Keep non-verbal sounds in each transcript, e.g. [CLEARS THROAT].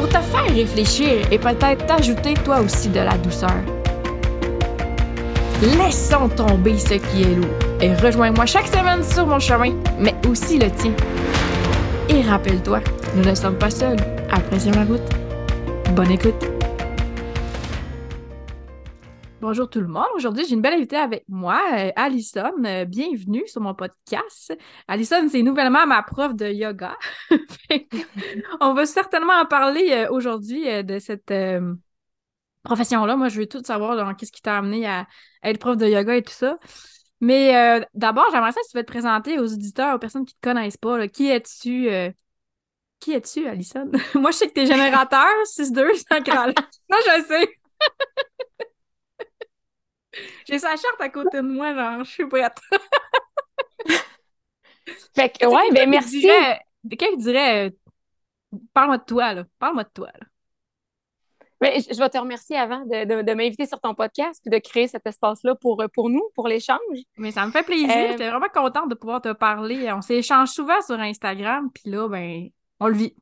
pour te faire réfléchir et peut-être t'ajouter toi aussi de la douceur. Laissons tomber ce qui est lourd et rejoins-moi chaque semaine sur mon chemin, mais aussi le tien. Et rappelle-toi, nous ne sommes pas seuls. Apprécie la route. Bonne écoute. Bonjour tout le monde. Aujourd'hui, j'ai une belle invitée avec moi, euh, Alison. Euh, bienvenue sur mon podcast. Alison, c'est nouvellement ma prof de yoga. [LAUGHS] [LAUGHS] On va certainement en parler euh, aujourd'hui de cette profession-là. Moi, je veux tout savoir qu'est-ce qui t'a amené à, être prof de yoga et tout ça. Mais d'abord, j'aimerais ça si tu veux te présenter aux auditeurs, aux personnes qui ne te connaissent pas. Qui es-tu? Qui es-tu, Alison? [LAUGHS] Moi, je sais que tu es générateur 6-2, Moi, je sais. J'ai sa charte à côté de moi, genre, je suis prête. [LAUGHS] fait que, ouais, ben merci. Quelqu'un dirait, euh, parle-moi de toi, là. Parle-moi de toi, là. Ben, je vais te remercier avant de, de, m'inviter sur ton podcast et de créer cet espace-là pour, pour nous, pour l'échange. Mais ça me fait plaisir. Euh, J'étais vraiment contente de pouvoir te parler. On s'échange souvent sur Instagram, puis là, ben, on le vit.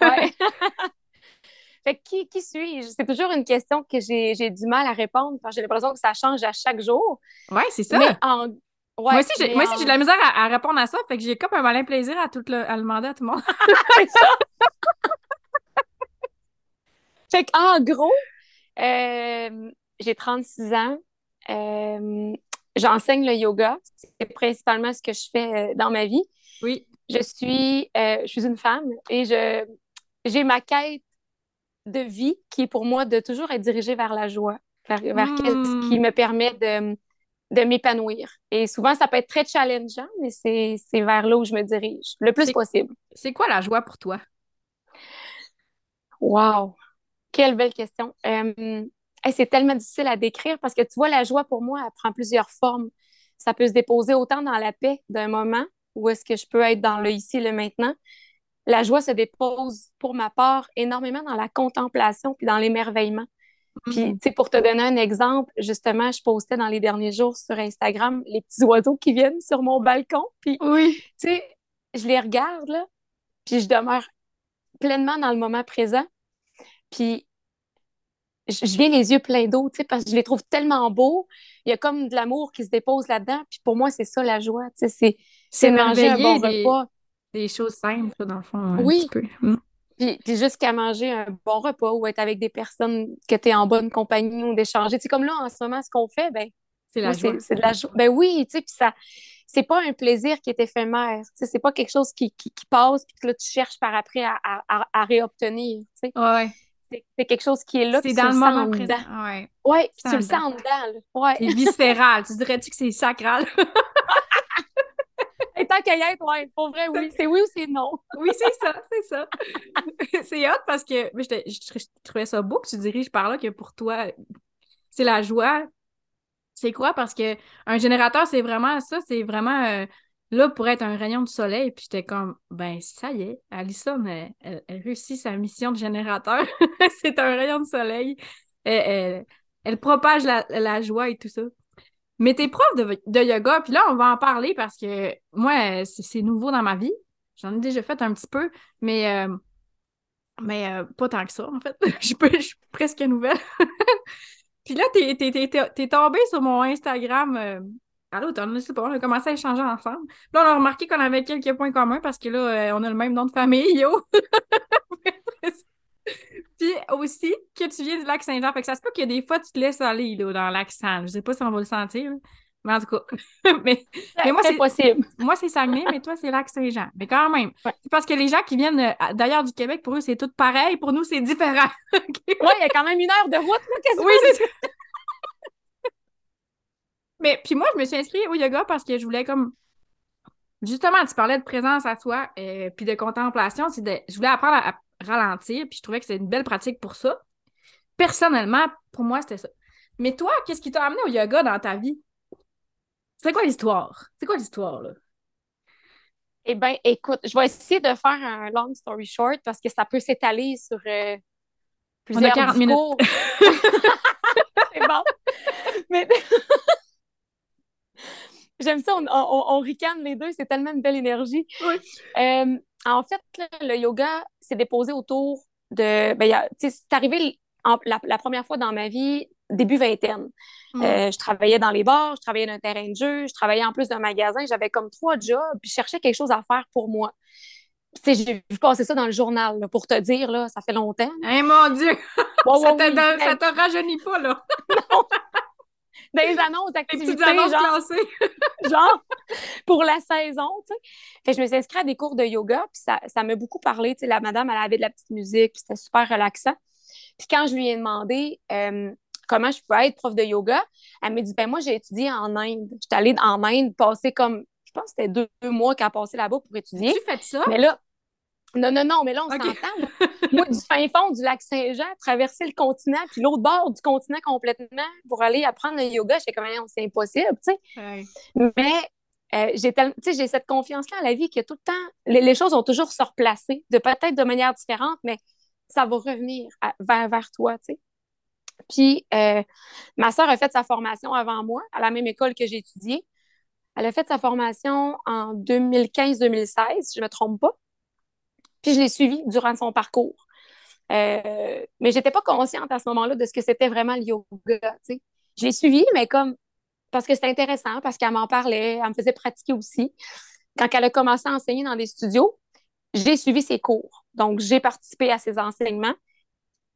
ouais. [LAUGHS] qui, qui suis-je? C'est toujours une question que j'ai du mal à répondre parce que j'ai l'impression que ça change à chaque jour. Oui, c'est ça. moi aussi, j'ai de la misère à, répondre à ça, fait que j'ai comme un malin plaisir à, tout le, à demander à tout le monde. [LAUGHS] [LAUGHS] c'est ça! fait qu'en gros, euh, j'ai 36 ans. Euh, j'enseigne le yoga. C'est principalement ce que je fais euh, dans ma vie. Oui. Je suis, je suis une femme et je j'ai ma quête de vie qui est pour moi de toujours être dirigée vers la joie, vers, ce qui hmm. me permet de, de m'épanouir. Et souvent, ça peut être très challengeant, mais c'est vers là où je me dirige le plus possible. C'est quoi la joie pour toi? Wow! Quelle belle question. Euh, c'est tellement difficile à décrire parce que tu vois, la joie pour moi, elle prend plusieurs formes. Ça peut se déposer autant dans la paix d'un moment où est-ce que je peux être dans le ici, le maintenant, la joie se dépose, pour ma part, énormément dans la contemplation puis dans l'émerveillement. Puis, mm. tu sais, pour te donner un exemple, justement, je postais dans les derniers jours sur Instagram les petits oiseaux qui viennent sur mon balcon. Puis, oui. tu sais, je les regarde, là, puis je demeure pleinement dans le moment présent. Puis, je, viens les yeux pleins d'eau, tu sais, parce que je les trouve tellement beaux. Il y a comme de l'amour qui se dépose là-dedans. Puis, pour moi, c'est ça la joie, tu sais, c'est manger un bon repas des choses simples, dans le fond. oui. Hmm. Puis, jusqu'à manger un bon repas ou être avec des personnes que tu es en bonne compagnie ou d'échanger. C'est comme là, en ce moment, ce qu'on fait, ben, c'est la joie. C'est de la joie. Ben oui, tu sais, puis ça, c'est pas un plaisir qui est éphémère. Tu sais, c'est pas quelque chose qui, qui, passe puis que là, tu cherches par après à, à, à réobtenir. Tu sais. Ouais. C'est quelque chose qui est là. C'est dans le moment présent. Ouais. Ouais, puis tu le sens en dedans. Ouais. C'est viscéral. tu dirais-tu que c'est sacral? [LAUGHS] tant qu'à y être, ouais, pour vrai, oui. C'est oui ou c'est non? [LAUGHS] oui, c'est ça, c'est ça. [LAUGHS] c'est hot parce que je, trouvais ça beau que tu diriges par là, que pour toi, c'est la joie. C'est quoi? Parce que un générateur, c'est vraiment ça, c'est vraiment euh, là pour être un rayon de soleil. Puis j'étais comme, ben ça y est, Alison, elle, réussit sa mission de générateur. [LAUGHS] c'est un rayon de soleil. Elle, propage la, joie et tout ça. Mais t'es prof de, yoga, puis là, on va en parler parce que moi, c'est nouveau dans ma vie. J'en ai déjà fait un petit peu, mais, euh, mais euh, pas tant que ça, en fait. [LAUGHS] je, suis presque nouvelle. [LAUGHS] puis là, t'es es, tombé sur mon Instagram euh, à l'automne, je sais pas, on a commencé à échanger ensemble. là, on a remarqué qu'on avait quelques points communs parce que là, on a le même nom de famille, yo! [LAUGHS] Puis aussi que tu viens du lac Saint-Jean. Fait que ça se peut qu'il y a des fois, tu te laisses aller là, dans le lac Saint. Je sais pas si on va le sentir. Mais en tout cas, [LAUGHS] mais, moi, c'est possible. Moi, c'est Saguenay, mais toi, c'est lac Saint-Jean. Mais quand même, c'est parce que les gens qui viennent euh, d'ailleurs du Québec, pour eux, c'est tout pareil. Pour nous, c'est différent. [LAUGHS] Oui, il y a quand même une heure de route, qu'est-ce Oui, c'est ça. [LAUGHS] mais puis moi, je me suis inscrite au yoga parce que je voulais comme Justement, tu parlais de présence à toi et euh, puis de contemplation. De, je voulais apprendre à, ralentir, puis je trouvais que c'était une belle pratique pour ça. Personnellement, pour moi, c'était ça. Mais toi, qu'est-ce qui t'a amené au yoga dans ta vie? C'est quoi l'histoire? C'est quoi l'histoire, là? Eh bien, écoute, je vais essayer de faire un long story short parce que ça peut s'étaler sur euh, plusieurs On a 40 discours. minutes. [LAUGHS] C'est bon. Mais [LAUGHS] j'aime ça, on, on, ricane les deux, c'est tellement une belle énergie. Oui. Euh, en fait, le yoga s'est déposé autour de. Ben, c'est arrivé la, première fois dans ma vie, début vingtaine. Mm. Euh, je travaillais dans les bars, je travaillais dans un terrain de jeu, je travaillais en plus d'un magasin, j'avais comme trois jobs, puis je cherchais quelque chose à faire pour moi. J'ai vu passer ça dans le journal, pour te dire, là, ça fait longtemps. Eh mon Dieu! [LAUGHS] ça, ne te rajeunit pas, là! [LAUGHS] non! Des annonces d'activités, genre, [LAUGHS] genre, pour la saison, tu sais. je me suis inscrite à des cours de yoga, puis ça, ça m'a beaucoup parlé, tu sais, la madame, elle avait de la petite musique, puis c'était super relaxant. Puis quand je lui ai demandé euh, comment je pouvais être prof de yoga, elle m'a dit ben moi j'ai étudié en Inde. J'étais allée en Inde passer comme je pense que c'était deux, mois qu'elle a passé là-bas pour étudier. Tu fais ça? Mais là non, non, non, mais là, on s'entend. [LAUGHS] Moi, du fin fond du lac Saint-Jean, traverser le continent, puis l'autre bord du continent complètement pour aller apprendre le yoga, j'étais comme, c'est impossible, tu sais. Mais euh, j'ai j'ai cette confiance-là en la vie que tout le temps, les, choses ont toujours se replacer, de peut-être de manière différente, mais ça va revenir vers, vers toi, tu sais. Puis, euh, ma soeur a fait sa formation avant moi, à la même école que j'ai étudié. Elle a fait sa formation en 2015-2016, je ne me trompe pas. Puis, je l'ai suivie durant son parcours. Euh, mais je n'étais pas consciente à ce moment-là de ce que c'était vraiment le yoga. Je l'ai suivie, mais comme parce que c'était intéressant, parce qu'elle m'en parlait, elle me faisait pratiquer aussi. Quand elle a commencé à enseigner dans des studios, j'ai suivi ses cours. Donc, j'ai participé à ses enseignements.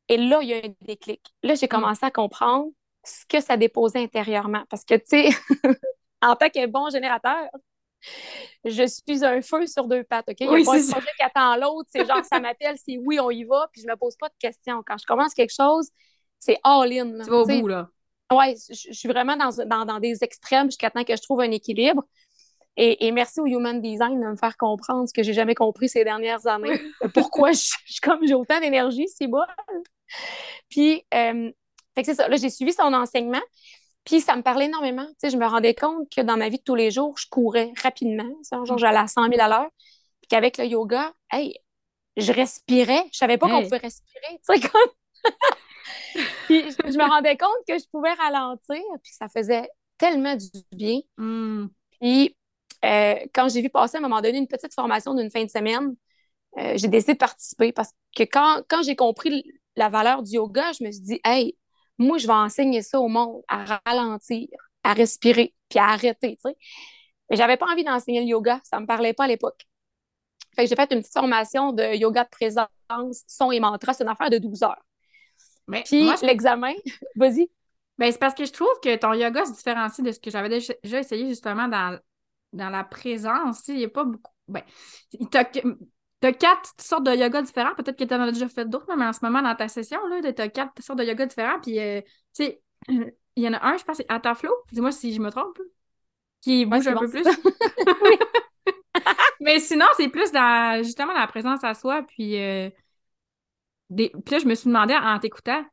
Et là, il y a un déclic. Là, j'ai mm. commencé à comprendre ce que ça déposait intérieurement. Parce que, tu sais, [LAUGHS] en tant que bon générateur, je suis un feu sur deux pattes, OK? Il n'y a pas un projet qui attend l'autre. C'est genre, ça m'appelle, c'est oui, on y va, puis je ne me pose pas de questions. Quand je commence quelque chose, c'est all-in. Tu vas au bout, là. Oui, je, suis vraiment dans, dans, dans des extrêmes jusqu'à temps que je trouve un équilibre. Et, merci au Human Design de me faire comprendre ce que j'ai jamais compris ces dernières années. Pourquoi je, comme j'ai autant d'énergie, c'est bon. Puis, euh, c'est ça. Là, j'ai suivi son enseignement. Puis ça me parlait énormément. Tu sais, je me rendais compte que dans ma vie de tous les jours, je courais rapidement. Genre, j'allais à 100 000 à l'heure. Puis qu'avec le yoga, hey, je respirais. Je savais pas qu'on pouvait respirer. Tu sais, [LAUGHS] comme. puis je me rendais compte que je pouvais ralentir. Puis ça faisait tellement du bien. Hmm. Puis euh, quand j'ai vu passer à un moment donné une petite formation d'une fin de semaine, euh, j'ai décidé de participer parce que quand, quand j'ai compris la valeur du yoga, je me suis dit, hey, moi, je vais enseigner ça au monde, à ralentir, à respirer, puis à arrêter, tu sais. Mais j'avais pas envie d'enseigner le yoga, ça me parlait pas à l'époque. Fait que j'ai fait une petite formation de yoga de présence, son et mantra, c'est une affaire de 12 heures. Mais puis l'examen, [LAUGHS] vas-y. Ben, c'est parce que je trouve que ton yoga se différencie de ce que j'avais déjà essayé justement dans dans la présence, il n'y a pas beaucoup. Ben, tu as, quatre sortes de yoga différents. Peut-être que tu en as déjà fait d'autres, mais en ce moment, dans ta session, tu as quatre sortes de yoga différents. Puis, euh, tu sais, [CLEARS THROAT] il y en a un, je pense, c'est Ataflow. Dis-moi si je me trompe. Qui bouge un peu plus. [LAUGHS] [LAUGHS] mais sinon, c'est plus dans justement la présence à soi. Puis, euh, des... puis là, je me suis demandé en t'écoutant,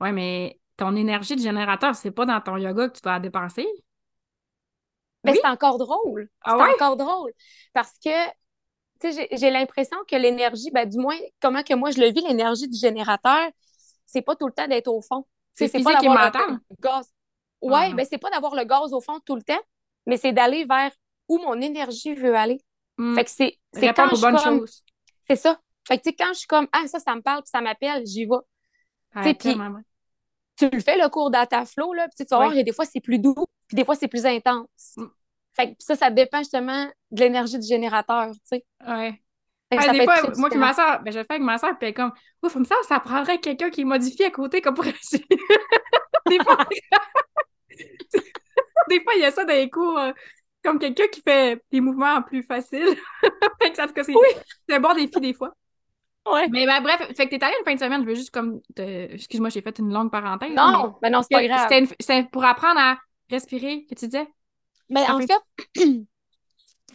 ouais, mais ton énergie de générateur, c'est pas dans ton yoga que tu vas dépenser? Mais c'est encore drôle. Ah c'est encore drôle. Parce que, j'ai l'impression que l'énergie, ben, du moins, comment que moi je le vis, l'énergie du générateur, c'est pas tout le temps d'être au fond. C'est pas d'avoir le gaz. Ouais, ah. ben, c'est pas d'avoir le gaz au fond tout le temps, mais c'est d'aller vers où mon énergie veut aller. Hmm. Fait que c'est quand je bonnes comme... C'est ça. Fait que, tu sais, quand je suis comme, ah, ça, ça me parle, puis ça m'appelle, j'y vais. Ouais, tu le fais le cours data flow, là, puis tu vas voir, des fois c'est plus doux, puis des fois c'est plus intense. Mm. Fait que ça, ça dépend justement de l'énergie du générateur, tu sais. Ouais. des fois, moi qui ma soeur, ben, je le fais avec ma soeur, puis comme, ouf, ça, ça prendrait quelqu'un qui modifie à côté comme pour [LAUGHS] des fois, [LAUGHS] des fois, il y a ça dans les cours, euh, comme quelqu'un qui fait des mouvements plus faciles. [LAUGHS] fait que ça, c'est oui. un bon défi des fois. Ouais. Mais ben, bref, fait que t'es allé une fin de semaine, je veux juste comme. Excuse-moi, j'ai fait une longue parenthèse. Non, mais, ben non, c'est pas grave. C'était pour apprendre à respirer, que tu disais? Mais en fait, [CLEARS THROAT]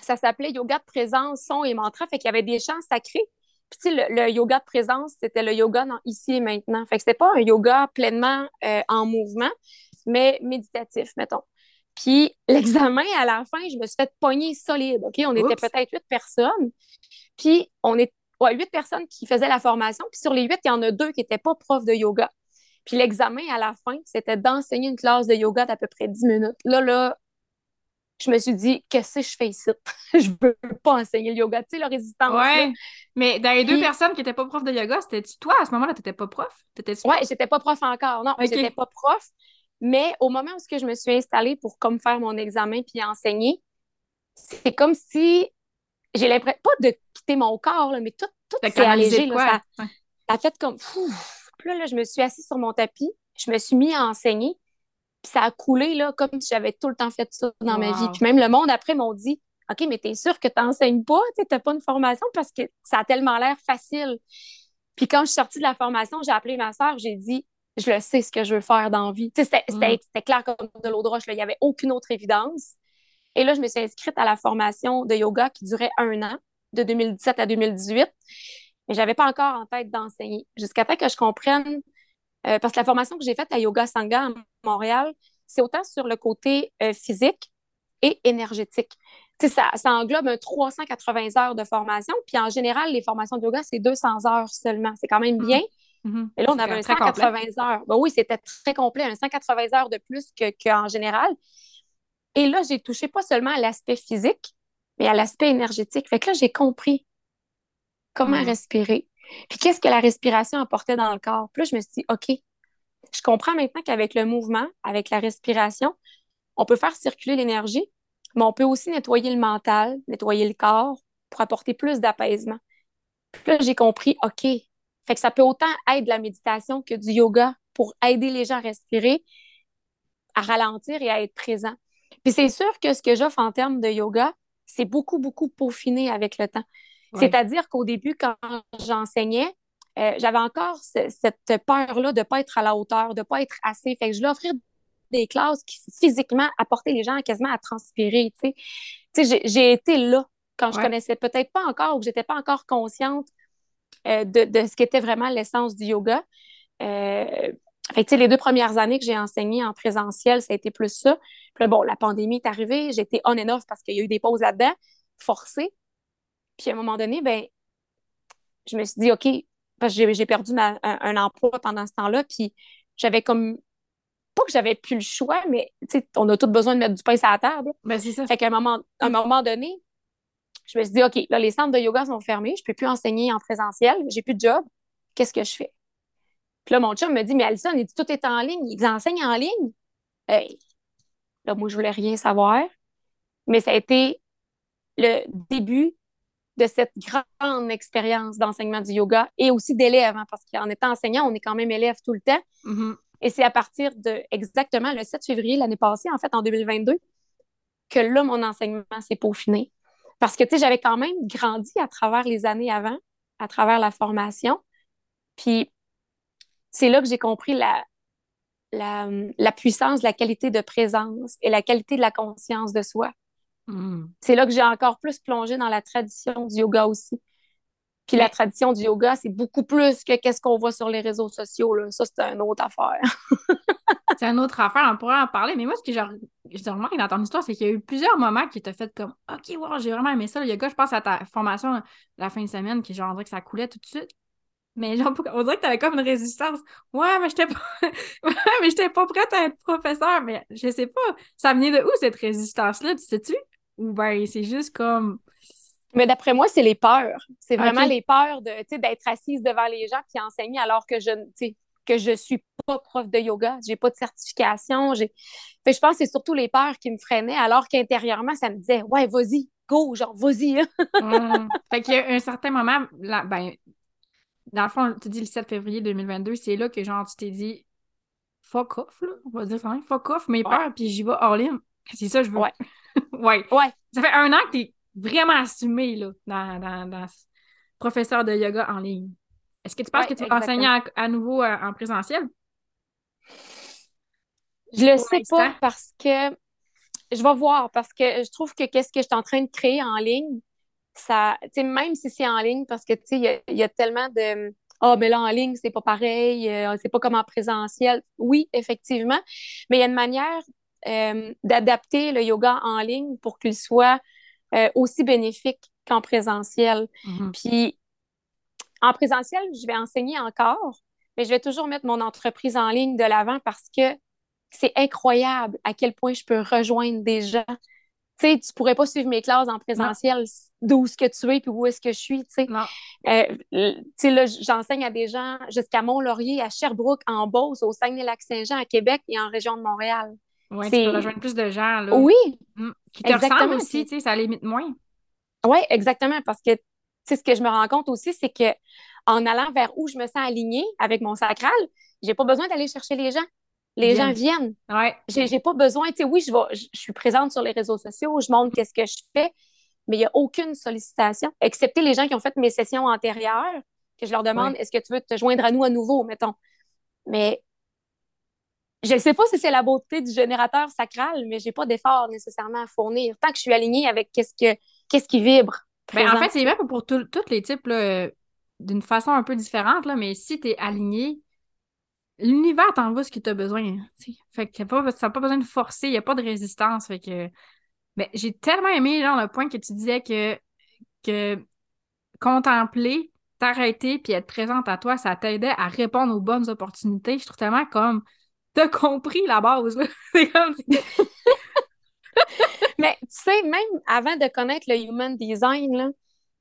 ça s'appelait yoga de présence, son et mantra, fait qu'il y avait des chants sacrés Puis, tu sais, le, yoga de présence, c'était le yoga dans ici et maintenant. Fait que c'était pas un yoga pleinement euh, en mouvement, mais méditatif, mettons. Puis, [LAUGHS] l'examen, à la fin, je me suis fait pogner solide, OK? On était peut-être huit personnes. Puis, on est ouais, huit personnes qui faisaient la formation. Puis, sur les huit, il y en a deux qui n'étaient pas profs de yoga. Puis, l'examen, à la fin, c'était d'enseigner une classe de yoga d'à peu près dix minutes. Là, là, je me suis dit, qu'est-ce que je fais ici? [LAUGHS] je veux pas enseigner le yoga. Tu sais, la résistance. Ouais. Mais dans les deux personnes qui n'étaient pas profs de yoga, c'était toi? À ce moment-là? Tu n'étais pas prof? Ouais, j'étais pas prof encore. Non, je j'étais pas prof. Mais au moment où je me suis installée pour comme faire mon examen puis enseigner, c'est comme si j'ai l'impression, pas de quitter mon corps, mais tout, tout s'est allégé. Là, ça, a fait comme. Puis là, là, je me suis assise sur mon tapis, je me suis mis à enseigner ça a coulé là, comme si j'avais tout le temps fait ça dans ma vie. Puis même le monde après m'ont dit OK, mais t'es sûr que tu n'enseignes pas, tu n'as pas une formation parce que ça a tellement l'air facile. Puis quand je suis sortie de la formation, j'ai appelé ma soeur, j'ai dit je le sais ce que je veux faire dans la vie. Mm. C'était clair comme de l'eau de roche, il n'y avait aucune autre évidence. Et là, je me suis inscrite à la formation de yoga qui durait un an, de 2017 à 2018. Mais je n'avais pas encore en tête d'enseigner. Jusqu'à temps que je comprenne euh, parce que la formation que j'ai faite à Yoga Sangha à Montréal, c'est autant sur le côté euh, physique et énergétique. Ça, ça englobe un 380 heures de formation. Puis en général, les formations de yoga, c'est 200 heures seulement. C'est quand même bien. Mm-hmm. Mm-hmm. Et là, on avait un 180 heures. Ben oui, c'était très complet, un 180 heures de plus qu'en général. Et là, j'ai touché pas seulement à l'aspect physique, mais à l'aspect énergétique. Fait que là, j'ai compris comment mm. respirer, puis qu'est-ce que la respiration apportait dans le corps? Puis là, je me suis dit, OK, je comprends maintenant qu'avec le mouvement, avec la respiration, on peut faire circuler l'énergie, mais on peut aussi nettoyer le mental, nettoyer le corps pour apporter plus d'apaisement. Puis là, j'ai compris, OK, fait que ça peut autant être la méditation que du yoga pour aider les gens à respirer, à ralentir et à être présent. Puis c'est sûr que ce que j'offre en termes de yoga, c'est beaucoup, beaucoup peaufiné avec le temps. C'est-à-dire qu'au début, quand j'enseignais, euh, j'avais encore cette peur-là de ne pas être à la hauteur, de ne pas être assez. Fait que je voulais offrir des classes qui physiquement apportaient les gens quasiment à transpirer. J'ai été là quand je connaissais peut-être pas encore ou que j'étais pas encore consciente euh, de, ce qu'était vraiment l'essence du yoga. Euh, fait les deux premières années que j'ai enseigné en présentiel, ça a été plus ça. Puis bon, la pandémie est arrivée, j'étais on and off parce qu'il y a eu des pauses là-dedans, forcées. Puis à un moment donné, ben, je me suis dit, OK, parce que j'ai perdu un, emploi pendant ce temps-là, puis j'avais comme pas que j'avais plus le choix, mais on a tous besoin de mettre du pain sur la table. Ben, c'est ça. Fait qu'à un moment, un moment donné, je me suis dit, OK, là, les centres de yoga sont fermés, je peux plus enseigner en présentiel, j'ai plus de job, qu'est-ce que je fais? Puis là, mon chum me dit, mais Alison, il dit, tout est en ligne, ils enseignent en ligne. Hey. Là, moi, je voulais rien savoir, mais ça a été le début de cette grande expérience d'enseignement du yoga et aussi d'élève, hein, parce qu'en étant enseignant, on est quand même élève tout le temps. Mm-hmm. Et c'est à partir de exactement le 7 février l'année passée, en fait, en 2022, que là, mon enseignement s'est peaufiné. Parce que, tu sais, j'avais quand même grandi à travers les années avant, à travers la formation. Puis, c'est là que j'ai compris la, la, la puissance, la qualité de présence et la qualité de la conscience de soi. Mm. C'est là que j'ai encore plus plongé dans la tradition du yoga aussi. Puis la tradition du yoga, c'est beaucoup plus que qu'est-ce qu'on voit sur les réseaux sociaux. Là. Ça, c'est une autre affaire. [LAUGHS] c'est une autre affaire, on pourrait en parler. Mais moi, ce que j'ai remarqué dans ton histoire, c'est qu'il y a eu plusieurs moments qui t'ont fait comme OK, wow, j'ai vraiment aimé ça. Le yoga, je pense à ta formation la fin de semaine, qui genre, on dirait que ça coulait tout de suite. Mais genre, on dirait que t'avais comme une résistance. Ouais, mais j'étais pas. [LAUGHS] ouais, mais j'étais pas prête à être professeur. Mais je sais pas. Ça venait de où cette résistance-là? Tu sais-tu? Ou bien c'est juste comme. Mais d'après moi, c'est les peurs. C'est vraiment les peurs de, d'être assise devant les gens puis enseigner alors que je que je suis pas prof de yoga, j'ai pas de certification, j'ai fait je pense que c'est surtout les peurs qui me freinaient alors qu'intérieurement ça me disait ouais, vas-y, go, genre vas-y. [LAUGHS] Mmh. Fait qu'il y a un certain moment là, ben dans le fond, tu dis le 7 février 2022, c'est là que genre tu t'es dit fuck off là, on va dire ça, fuck off mes peurs puis j'y vais all in. C'est ça je veux. Ouais. [LAUGHS] ouais. Ouais. Ça fait un an que tu es vraiment assumé là, dans, dans, dans professeur de yoga en ligne. Est-ce que tu penses que tu vas enseigner à, nouveau euh, en présentiel? Je le sais pas parce que je vais voir parce que je trouve que qu'est-ce que je suis en train de créer en ligne, ça, même si c'est en ligne, parce que il y a, y a, tellement de ah, mais là, en ligne, c'est pas pareil, euh, c'est pas comme en présentiel. Oui, effectivement, mais il y a une manière euh, d'adapter le yoga en ligne pour qu'il soit euh, aussi bénéfique qu'en présentiel. Mhm. Puis, en présentiel, je vais enseigner encore, mais je vais toujours mettre mon entreprise en ligne de l'avant parce que c'est incroyable à quel point je peux rejoindre des gens tu sais, tu pourrais pas suivre mes classes en présentiel d'où est-ce que tu es puis où est-ce que je suis, tu sais. Euh, tu sais, là, j'enseigne à des gens jusqu'à Mont-Laurier, à Sherbrooke, en Beauce, au Saguenay-Lac-Saint-Jean, à Québec et en région de Montréal. Oui, tu peux rejoindre plus de gens, là. Oui. Mm. Qui te ressemblent aussi, tu sais, ça limite moins. Oui, exactement, parce que, tu sais, ce que je me rends compte aussi, c'est que en allant vers où je me sens alignée avec mon sacral, j'ai pas besoin d'aller chercher les gens les gens viennent. Ouais. J'ai pas besoin, tu sais, oui, je, vais, je, suis présente sur les réseaux sociaux, je montre qu'est-ce que je fais, mais il n'y a aucune sollicitation, excepté les gens qui ont fait mes sessions antérieures, que je leur demande est-ce que tu veux te joindre à nous à nouveau, mettons. Mais je ne sais pas si c'est la beauté du générateur sacral, mais j'ai pas d'effort nécessairement à fournir. Tant que je suis alignée avec qu'est-ce que qu'est-ce qui vibre. Ben, en fait, c'est même pour tous les types d'une façon un peu différente, là, mais si tu es aligné, l'univers t'envoie ce que tu as besoin. Fait que pas, ça n'a pas besoin de forcer, il n'y a pas de résistance. Fait que. Mais j'ai tellement aimé genre, le point que tu disais que, que contempler, t'arrêter puis être présente à toi, ça t'aidait à répondre aux bonnes opportunités. Je trouve tellement comme t'as compris la base. [LAUGHS] Mais tu sais, même avant de connaître le human design, là,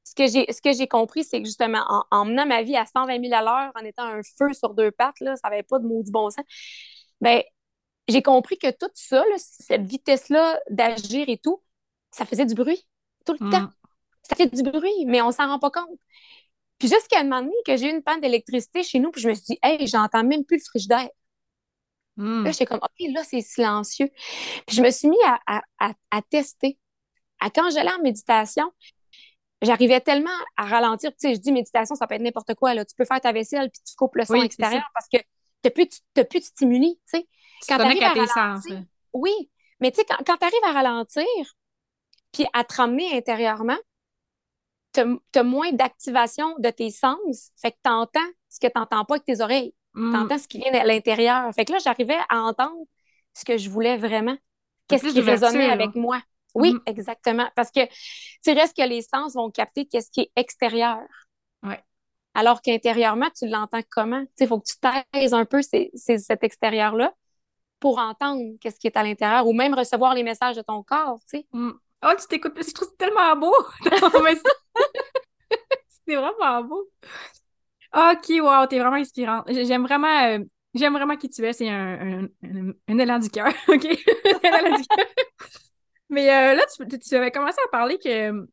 ce que j'ai ce que j'ai compris, c'est que justement, en, menant ma vie à 120 000 à l'heure, en étant un feu sur deux pattes, là, ça n'avait pas de maudit bon sens, ben, j'ai compris que tout ça, cette vitesse-là d'agir et tout, ça faisait du bruit tout le temps. Mm. Ça fait du bruit, mais on s'en rend pas compte. Puis jusqu'à un moment donné que j'ai eu une panne d'électricité chez nous, puis je me suis dit, hey, j'entends même plus le frigidaire. Mm. Là, j'étais comme, OK, là, c'est silencieux. Puis je me suis mis à, à, à tester. À quand j'allais en méditation, j'arrivais tellement à ralentir. Tu sais, je dis méditation, ça peut être n'importe quoi. Là. Tu peux faire ta vaisselle puis tu coupes le son extérieur parce que tu n'as plus, plus de stimuli. Tu sais. Quand tu à, tes sens. Oui, mais tu sais, quand, quand tu arrives à ralentir puis à te ramener intérieurement, tu as, moins d'activation de tes sens. Fait que tu entends ce que tu n'entends pas avec tes oreilles. Mm. Tu entends ce qui vient de l'intérieur. Fait que là, j'arrivais à entendre ce que je voulais vraiment. Qu'est-ce qui résonnait avec moi? Oui, mm. exactement. Parce que tu reste que les sens vont capter qu'est-ce qui est extérieur. Ouais. Alors qu'intérieurement, tu l'entends comment? Il faut que tu taises un peu cet extérieur-là pour entendre qu'est-ce qui est à l'intérieur ou même recevoir les messages de ton corps. sais. Mm. Oh, tu t'écoutes, je trouve c'est tellement beau. [LAUGHS] [LAUGHS] c'est vraiment beau. Ok, wow, t'es vraiment inspirante. J'aime vraiment, euh, j'aime vraiment qui tu es. C'est un, un, un, élan du cœur. [LAUGHS] OK? un élan du cœur. Mais euh, là, tu, avais commencé à parler que.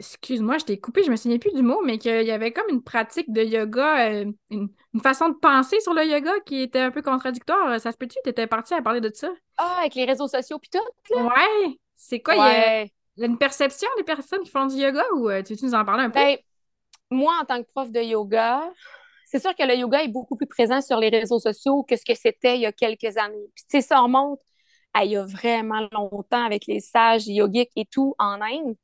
Excuse-moi, je t'ai coupé, je me souviens plus du mot, mais qu'il y avait comme une pratique de yoga, euh, une, façon de penser sur le yoga qui était un peu contradictoire. Ça se peut-tu? Tu étais partie à parler de ça? Ah, avec les réseaux sociaux puis tout, là? Ouais! C'est quoi? Il, y a, une perception des personnes qui font du yoga ou tu veux nous en parler un peu? Ben, moi, en tant que prof de yoga, c'est sûr que le yoga est beaucoup plus présent sur les réseaux sociaux que ce que c'était il y a quelques années. Puis, tu sais, ça remonte il y a vraiment longtemps avec les sages yogiques et tout en Inde,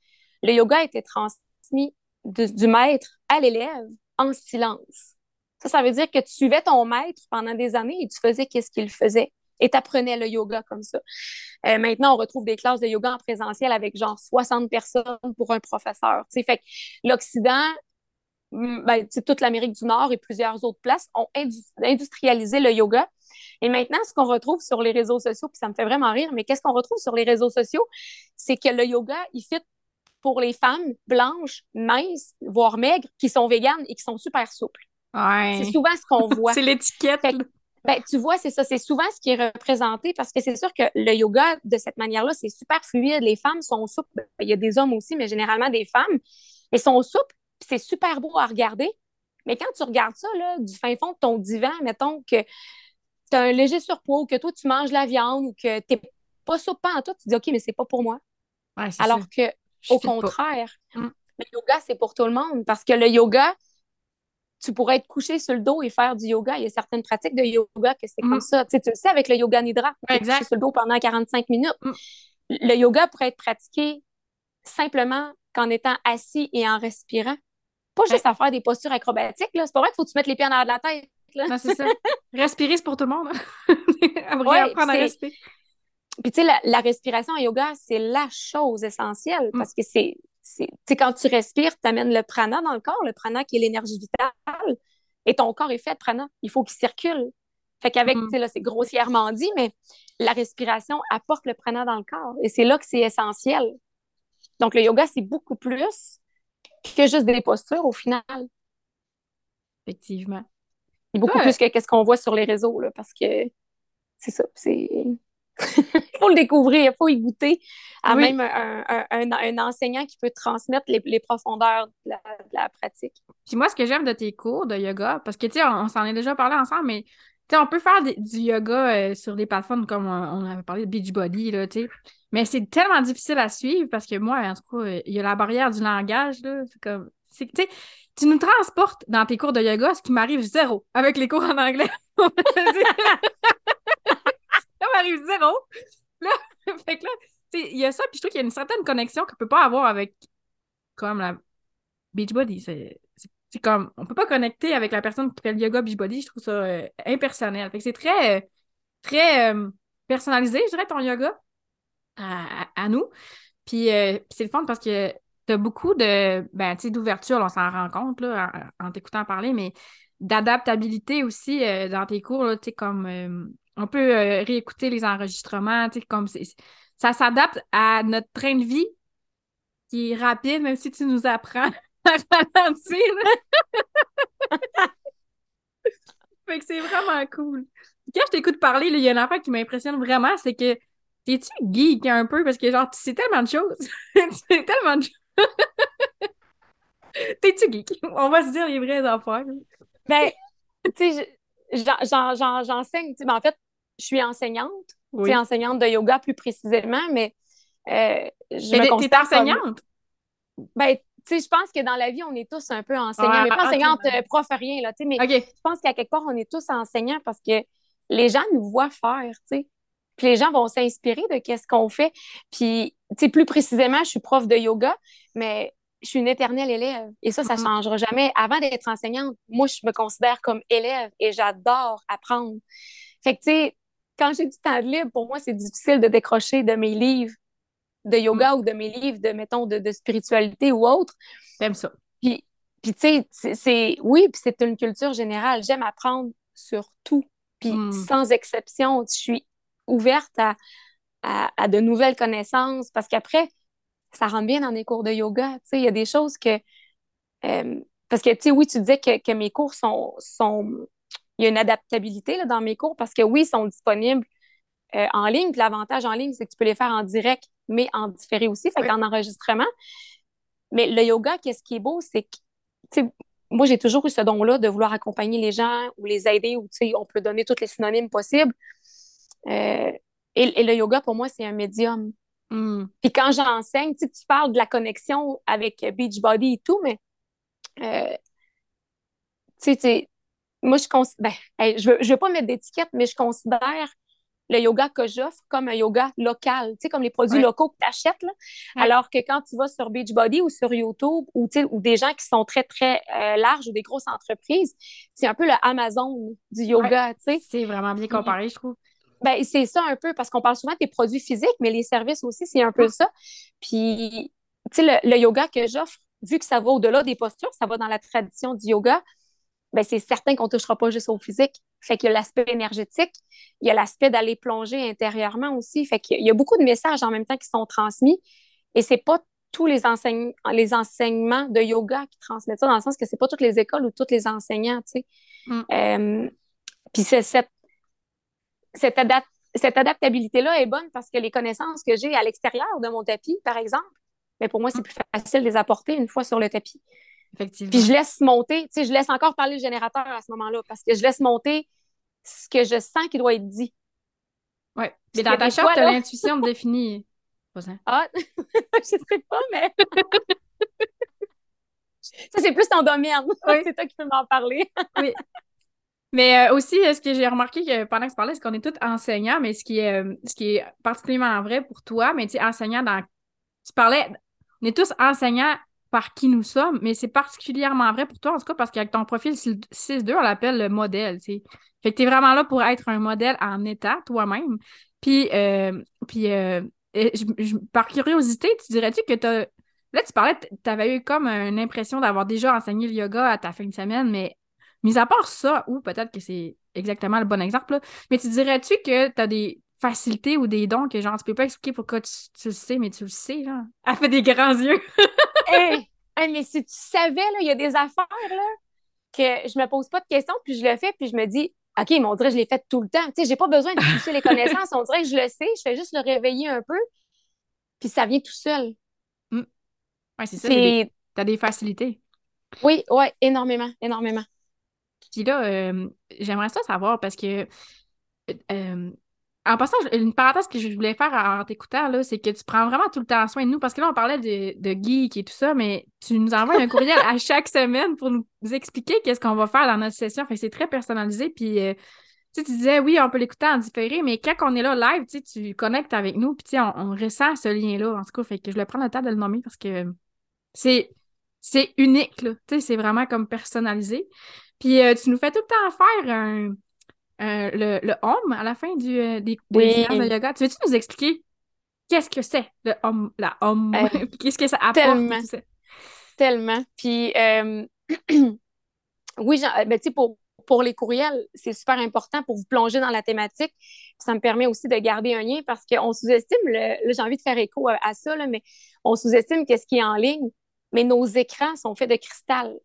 le yoga été transmis du maître à l'élève en silence. Ça, ça veut dire que tu suivais ton maître pendant des années et tu faisais qu'est-ce qu'il faisait et tu apprenais le yoga comme ça. Euh, maintenant, on retrouve des classes de yoga en présentiel avec genre 60 personnes pour un professeur. Fait que l'Occident, ben, toute l'Amérique du Nord et plusieurs autres places ont industrialisé le yoga et maintenant, ce qu'on retrouve sur les réseaux sociaux, puis ça me fait vraiment rire, mais qu'est-ce qu'on retrouve sur les réseaux sociaux? C'est que le yoga, il fit pour les femmes blanches, minces, voire maigres, qui sont véganes et qui sont super souples. C'est souvent ce qu'on [LAUGHS] voit. c'est l'étiquette. Ben, tu vois, c'est ça. C'est souvent ce qui est représenté parce que c'est sûr que le yoga, de cette manière-là, c'est super fluide. Les femmes sont souples. Ben, il y a des hommes aussi, mais généralement des femmes. Elles sont souples. C'est super beau à regarder. Mais quand tu regardes ça, là, du fin fond de ton divan, mettons que tu as un léger surpoids ou que toi, tu manges la viande ou que tu n'es pas soupe en toi, tu dis OK, mais c'est pas pour moi. Alors que, au contraire, mm. le yoga, c'est pour tout le monde parce que le yoga, tu pourrais être couché sur le dos et faire du yoga. Il y a certaines pratiques de yoga que c'est comme mm. ça. Tu, sais, tu le sais, avec le yoga nidra, tu es couché sur le dos pendant 45 minutes. Mm. Le yoga pourrait être pratiqué simplement qu'en étant assis et en respirant. Pas juste à faire des postures acrobatiques, là. C'est pas vrai qu'il faut que tu mettes les pieds en arrière de la tête. Non, c'est ça. [LAUGHS] Respirer, c'est pour tout le monde. [LAUGHS] apprendre à respirer. Puis tu sais, la, respiration en yoga, c'est la chose essentielle mm. parce que c'est, c'est quand tu respires, tu amènes le prana dans le corps, le prana qui est l'énergie vitale, et ton corps est fait de prana. Il faut qu'il circule. Fait qu'avec, mm. tu sais, là, c'est grossièrement dit, mais la respiration apporte le prana dans le corps et c'est là que c'est essentiel. Donc, le yoga, c'est beaucoup plus que juste des postures au final. Effectivement. beaucoup plus que ce qu'on voit sur les réseaux, là, parce que c'est ça, c'est il [LAUGHS] faut le découvrir, il faut y goûter à même un, enseignant qui peut transmettre les, profondeurs de la, pratique. Puis moi, ce que j'aime de tes cours de yoga, parce que, tu sais, on, s'en est déjà parlé ensemble, mais, tu sais, on peut faire du yoga euh, sur des plateformes comme on, avait parlé de Beachbody, là, tu sais. Mais c'est tellement difficile à suivre parce que moi, en tout cas, il y a la barrière du langage, là. C'est comme... Sais, tu nous transportes dans tes cours de yoga, ce qui m'arrive zéro avec les cours en anglais. [LAUGHS] arrive zéro. Là, [LAUGHS] fait que là, il y a ça, puis je trouve qu'il y a une certaine connexion qu'on peut pas avoir avec comme la Beachbody. C'est comme, on peut pas connecter avec la personne qui fait le yoga Beachbody. Je trouve ça euh, impersonnel. Fait que c'est très, très euh, personnalisé, je dirais, ton yoga à, nous. Puis euh, c'est le fun parce que tu beaucoup de, ben, d'ouverture, on s'en rend compte là, en, t'écoutant parler, mais d'adaptabilité aussi dans tes cours, sais, comme on peut euh, réécouter les enregistrements, comme ça s'adapte à notre train de vie qui est rapide, même si tu nous apprends [LAUGHS] à ralentir. [LAUGHS] fait que c'est vraiment cool. Quand je t'écoute parler, il y a une affaire qui m'impressionne vraiment, c'est que t'es-tu geek un peu? Parce que genre, tu sais tellement de choses. [LAUGHS] tu sais tellement de choses. [LAUGHS] T'es-tu geek? On va se dire les vraies affaires. Ben, tu sais, j'enseigne. Ben, en fait, je suis enseignante, oui. enseignante de yoga plus précisément, mais euh, je mais me enseignante? Ben, tu sais, je pense que dans la vie, on est tous un peu enseignants. mais pas enseignante, euh, prof, rien, là, tu sais, mais je pense qu'à quelque part, on est tous enseignants parce que les gens nous voient faire, tu sais. Puis les gens vont s'inspirer de qu'est-ce qu'on fait. Puis, tu sais, plus précisément, je suis prof de yoga, mais je suis une éternelle élève. Et ça, ça ne mm-hmm. changera jamais. Avant d'être enseignante, moi, je me considère comme élève et j'adore apprendre. Fait que, tu sais, quand j'ai du temps libre, pour moi, c'est difficile de décrocher de mes livres de yoga mm. ou de mes livres de, mettons, de, spiritualité ou autre. J'aime ça. Puis, puis tu sais, c'est, oui, puis c'est une culture générale. J'aime apprendre sur tout. Puis mm. sans exception, je suis ouverte à, à, de nouvelles connaissances parce qu'après, ça rentre bien dans des cours de yoga. Tu sais, il y a des choses que... Euh, parce que, tu sais, oui, tu disais que, que mes cours sont, sont il y a une adaptabilité là, dans mes cours parce que oui, ils sont disponibles euh, en ligne. Puis l'avantage en ligne, c'est que tu peux les faire en direct, mais en différé aussi, fait qu'en enregistrement. Mais le yoga, qu'est-ce qui est beau, c'est que, moi, j'ai toujours eu ce don-là de vouloir accompagner les gens ou les aider, ou on peut donner tous les synonymes possibles. Euh, et, le yoga, pour moi, c'est un médium. Hmm. Puis quand j'enseigne, tu parles de la connexion avec Beachbody et tout, mais euh, tu sais, moi, je considère, ben, je ne veux, pas mettre d'étiquette, mais je considère le yoga que j'offre comme un yoga local, tu sais, comme les produits locaux que tu achètes. Là. Alors que quand tu vas sur Beachbody ou sur YouTube ou, ou des gens qui sont très, très euh, larges ou des grosses entreprises, c'est un peu le Amazon du yoga, tu sais. C'est vraiment bien comparé, je trouve. Ben, c'est ça un peu, parce qu'on parle souvent des produits physiques, mais les services aussi, c'est un peu ça. Puis, tu sais, le, le yoga que j'offre, vu que ça va au-delà des postures, ça va dans la tradition du yoga, ben, c'est certain qu'on ne touchera pas juste au physique. Fait qu'il y a l'aspect énergétique, il y a l'aspect d'aller plonger intérieurement aussi. Fait qu'il y a beaucoup de messages en même temps qui sont transmis. Et c'est pas tous les, les enseignements de yoga qui transmettent ça, dans le sens que c'est pas toutes les écoles ou tous les enseignants, tu sais. Mm. Euh, puis cette, cette, cette adaptabilité-là est bonne parce que les connaissances que j'ai à l'extérieur de mon tapis, par exemple, mais ben, pour moi, c'est mm. plus facile de les apporter une fois sur le tapis. Puis je laisse monter, tu sais, je laisse encore parler le générateur à ce moment-là parce que je laisse monter ce que je sens qui doit être dit. Oui. Mais dans ta charte, tu as l'intuition définie. Ah, [LAUGHS] je sais pas, mais. [LAUGHS] ça, c'est plus ton domaine. [LAUGHS] c'est toi qui peux m'en parler. oui. Mais euh, aussi, ce que j'ai remarqué que pendant que tu parlais, c'est qu'on est tous enseignants, mais ce qui est, euh, ce qui est particulièrement vrai pour toi, mais tu sais, enseignant dans. Tu parlais on est tous enseignants par qui nous sommes, mais c'est particulièrement vrai pour toi, en tout cas, parce qu'avec ton profil 6-2, on l'appelle le modèle, tu. Fait que t'es vraiment là pour être un modèle en état, toi-même. Puis, euh, puis euh, par curiosité, tu dirais-tu que t'as... Là, tu parlais, tu avais eu comme une impression d'avoir déjà enseigné le yoga à ta fin de semaine, mais mis à part ça, ou peut-être que c'est exactement le bon exemple, mais tu dirais-tu que tu as des facilités ou des dons que genre tu peux pas expliquer pourquoi tu, tu le sais, mais tu le sais, là? [LAUGHS] Elle fait des grands yeux. [LAUGHS] hey, mais si tu savais, là, il y a des affaires là, que je me pose pas de questions, puis je le fais, puis je me dis, OK, mais on dirait que je l'ai fait tout le temps. Tu sais, j'ai pas besoin de pousser les connaissances. On dirait que je le sais, je fais juste le réveiller un peu, puis ça vient tout seul. Mm. Oui, c'est ça. Tu as des facilités. Oui, oui, énormément, énormément. Puis là, euh, j'aimerais ça savoir parce que euh, en passant, une parenthèse que je voulais faire en t'écoutant, c'est que tu prends vraiment tout le temps soin de nous, parce que là, on parlait de, de geek et tout ça, mais tu nous envoies un courriel à [LAUGHS] chaque semaine pour nous expliquer qu'est-ce qu'on va faire dans notre session. Fait c'est très personnalisé. Puis, euh, tu disais, oui, on peut l'écouter en différé, mais quand on est là live, tu connectes avec nous, puis on, on ressent ce lien-là, en tout cas. Fait que je vais prendre le temps de le nommer parce que c'est c'est unique, là. c'est vraiment comme personnalisé. Puis, euh, tu nous fais tout le temps faire un euh, le, le home à la fin du, euh, des, des de yoga. Tu veux-tu nous expliquer qu'est-ce que c'est le home, la home? [LAUGHS] qu'est-ce que ça apporte? Tellement. Tellement. Puis, [CLEARS THROAT] oui, ben, tu sais, pour, pour les courriels, c'est super important pour vous plonger dans la thématique. Ça me permet aussi de garder un lien parce qu'on sous-estime, là, j'ai envie de faire écho à, ça, là, mais on sous-estime qu'est-ce qui est en ligne, mais nos écrans sont faits de cristal,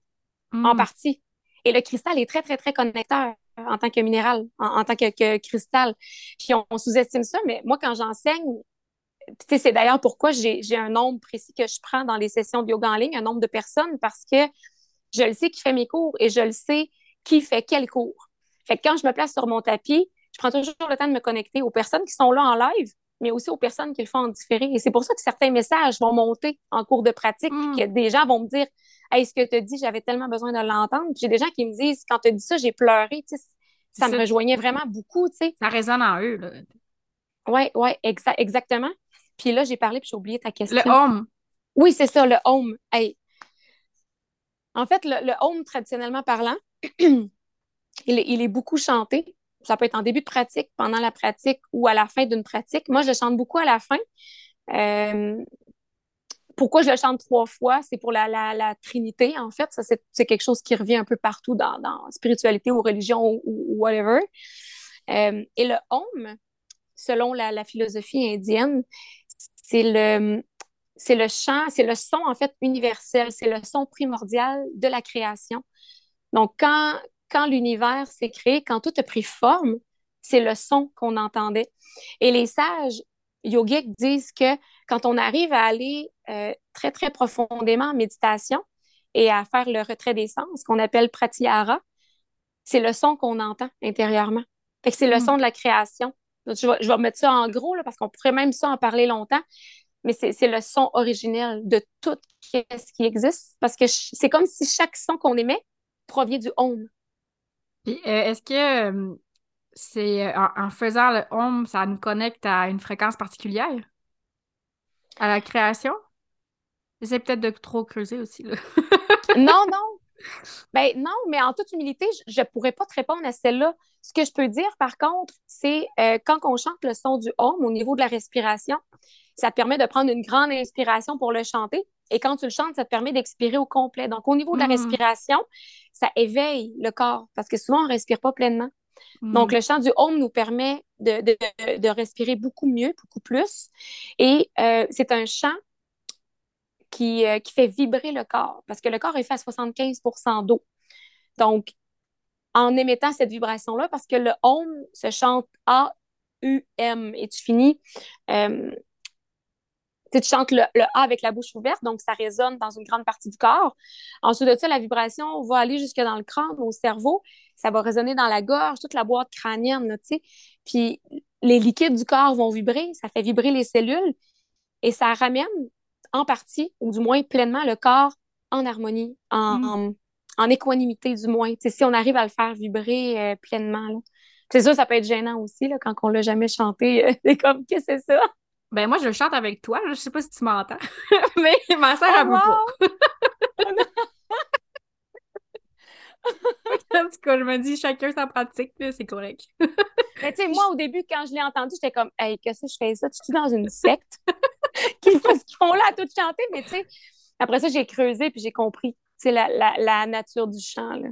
en hmm. partie. Et le cristal est très, très, très connecteur en tant que minéral, en, tant que, cristal. Puis on, sous-estime ça, mais moi, quand j'enseigne, c'est d'ailleurs pourquoi j'ai un nombre précis que je prends dans les sessions de yoga en ligne, un nombre de personnes, parce que je le sais qui fait mes cours et je le sais qui fait quel cours. Fait que quand je me place sur mon tapis, je prends toujours le temps de me connecter aux personnes qui sont là en live, mais aussi aux personnes qui le font en différé. Et c'est pour ça que certains messages vont monter en cours de pratique, mm. que des gens vont me dire Hey, ce que tu as dit, j'avais tellement besoin de l'entendre. J'ai des gens qui me disent Quand tu as dit ça, j'ai pleuré. ça me rejoignait vraiment beaucoup. sais. Ça résonne en eux. Oui, oui, exactement. Puis là, j'ai parlé, puis j'ai oublié ta question. Le home. Oui, c'est ça, le home. Hey. En fait, le, home, traditionnellement parlant, [CLEARS THROAT] il, il, est beaucoup chanté. Ça peut être en début de pratique, pendant la pratique ou à la fin d'une pratique. Moi, je chante beaucoup à la fin. Euh, pourquoi je le chante trois fois? C'est pour la, la, Trinité, en fait. Ça, c'est quelque chose qui revient un peu partout dans, dans spiritualité ou religion ou, whatever. Euh, et le Om, selon la, la philosophie indienne, c'est le, c'est le chant, c'est le son, en fait, universel. C'est le son primordial de la création. Donc, quand, quand l'univers s'est créé, quand tout a pris forme, c'est le son qu'on entendait. Et les sages yogiques disent que quand on arrive à aller euh, très, très profondément en méditation et à faire le retrait des sens, qu'on appelle pratyahara, c'est le son qu'on entend intérieurement. Fait que c'est le mm. son de la création. je, vais, je vais mettre ça en gros là, parce qu'on pourrait même ça en parler longtemps, mais c'est le son originel de tout ce qui existe parce que c'est comme si chaque son qu'on émet provient du home. Euh, est-ce que euh, c'est en, faisant le home, ça nous connecte à une fréquence particulière? À la création? J'essaie peut-être de trop creuser aussi. Là. [LAUGHS] non, non. [LAUGHS] Ben non, mais en toute humilité, je ne pourrais pas te répondre à celle-là. Ce que je peux dire, par contre, c'est euh, quand on chante le son du home au niveau de la respiration, ça te permet de prendre une grande inspiration pour le chanter. Et quand tu le chantes, ça te permet d'expirer au complet. Donc, au niveau de la mm. respiration, ça éveille le corps parce que souvent, on ne respire pas pleinement. Mm. Donc, le chant du home nous permet de, de, respirer beaucoup mieux, beaucoup plus. Et euh, c'est un chant qui, euh, qui, fait vibrer le corps parce que le corps est fait à 75% d'eau. Donc, en émettant cette vibration-là, parce que le home se chante A-U-M et tu finis euh, tu chantes le, A avec la bouche ouverte, donc ça résonne dans une grande partie du corps. Ensuite de ça, la vibration va aller jusque dans le crâne, au cerveau. Ça va résonner dans la gorge, toute la boîte crânienne, tu sais. Puis les liquides du corps vont vibrer, ça fait vibrer les cellules et ça ramène en partie, ou du moins pleinement, le corps en harmonie, en, mm. équanimité du moins. si on arrive à le faire vibrer euh, pleinement. C'est sûr, ça peut être gênant aussi là, quand on l'a jamais chanté. c'est [LAUGHS] comme, qu'est-ce que c'est ça? Ben moi, je chante avec toi. Je sais pas si tu m'entends. [LAUGHS] mais ma soeur, elle veut pas. [LAUGHS] en tout cas, je me dis, chacun sa pratique, c'est correct. Mais tu sais, [LAUGHS] moi, au début, quand je l'ai entendu, j'étais comme, hey, qu'est-ce que je fais ça? Tu es dans une secte? Qui font là à tout chanter? Mais tu sais, après ça, j'ai creusé puis j'ai compris, tu la, la, la, nature du chant, là.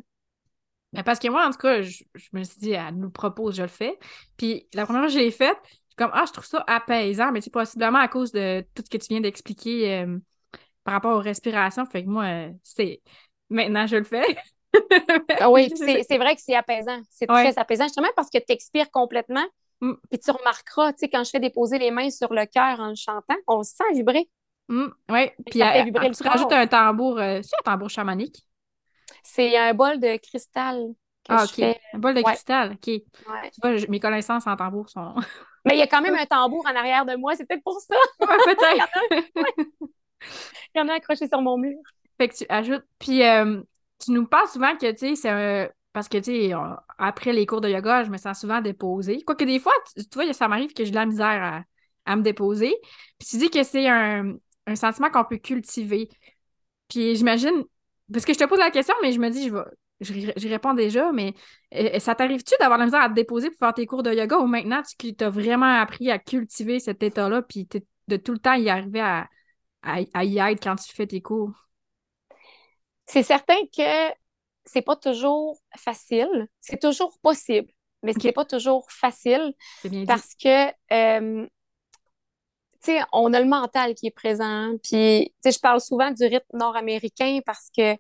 Mais parce que moi, en tout cas, je, me suis dit, elle nous propose, je le fais. Puis la première fois que je l'ai faite, comme, ah, je trouve ça apaisant, mais c'est possiblement à cause de tout ce que tu viens d'expliquer euh, par rapport aux respirations. Fait que moi, c'est. Maintenant, je le fais. ah oui, [LAUGHS] c'est vrai que c'est apaisant. C'est très apaisant, justement parce que tu expires complètement. Mm. Puis tu remarqueras, tu sais, quand je fais déposer les mains sur le cœur en chantant, on se sent vibrer. Mm, oui, puis euh, tu rajoutes un tambour, euh, c'est un tambour chamanique? C'est un bol de cristal. Ah, OK. Un bol de cristal, OK. Tu vois, mes connaissances en tambour sont. [LAUGHS] Mais il y a quand même un tambour en arrière de moi, c'est peut-être pour ça. [LAUGHS] peut-être. [LAUGHS] il, y en a accroché sur mon mur. Fait que tu ajoutes. Puis euh, tu nous parles souvent que, tu sais, c'est un. Parce que, tu sais, après les cours de yoga, je me sens souvent déposée. Quoique des fois, tu, vois, ça m'arrive que j'ai de la misère à, me déposer. Puis tu dis que c'est un, un sentiment qu'on peut cultiver. Puis j'imagine, parce que je te pose la question, mais je me dis, je vais, j'y réponds déjà, mais euh, euh, ça t'arrive-tu d'avoir la misère à te déposer pour faire tes cours de yoga ou maintenant tu as vraiment appris à cultiver cet état-là, puis de tout le temps y arriver à, à, y être quand tu fais tes cours? C'est certain que c'est pas toujours facile. C'est toujours possible, mais ce c'est pas toujours facile. parce que euh, sais, on a le mental qui est présent. Puis, tu sais, je parle souvent du rythme nord-américain parce que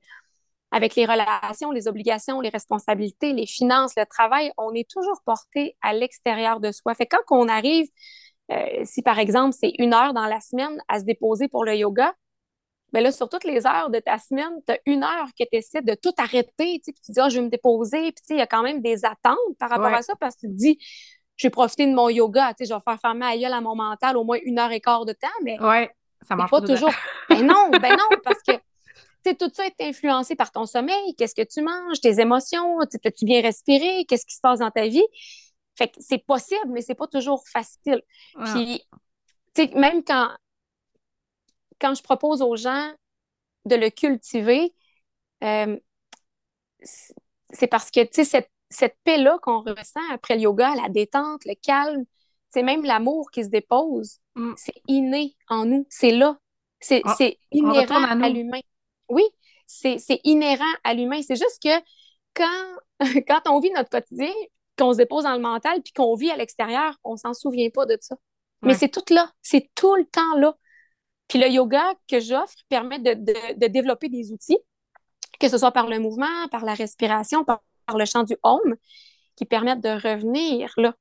avec les relations, les obligations, les responsabilités, les finances, le travail, on est toujours porté à l'extérieur de soi. Fait quand on arrive, euh, si par exemple c'est une heure dans la semaine à se déposer pour le yoga, mais ben là, sur toutes les heures de ta semaine, tu as une heure que tu essaies de tout arrêter, puis tu dis, ah, je vais me déposer, puis il y a quand même des attentes par rapport à ça, parce que tu te dis, je vais profiter de mon yoga, tu sais, je vais faire fermer à gueule à mon mental au moins une heure et quart de temps, mais ouais, ça marche pas, toujours. ben non, ben non, parce que tout ça est influencé par ton sommeil, qu'est-ce que tu manges, tes émotions, as-tu bien respiré, qu'est-ce qui se passe dans ta vie? Fait que c'est possible, mais c'est pas toujours facile. Puis, même quand, quand je propose aux gens de le cultiver, euh, c'est parce que, tu sais, cette cette paix-là qu'on ressent après le yoga, la détente, le calme, c'est même l'amour qui se dépose. Mm. C'est inné en nous. C'est là. C'est inhérent à, l'humain. Oui, c'est inhérent à l'humain. C'est juste que quand, [LAUGHS] quand on vit notre quotidien, qu'on se dépose dans le mental, puis qu'on vit à l'extérieur, on s'en souvient pas de ça. Mais c'est tout là. C'est tout le temps là. Puis le yoga que j'offre permet de, de, développer des outils, que ce soit par le mouvement, par la respiration, par par le chant du home qui permettent de revenir là.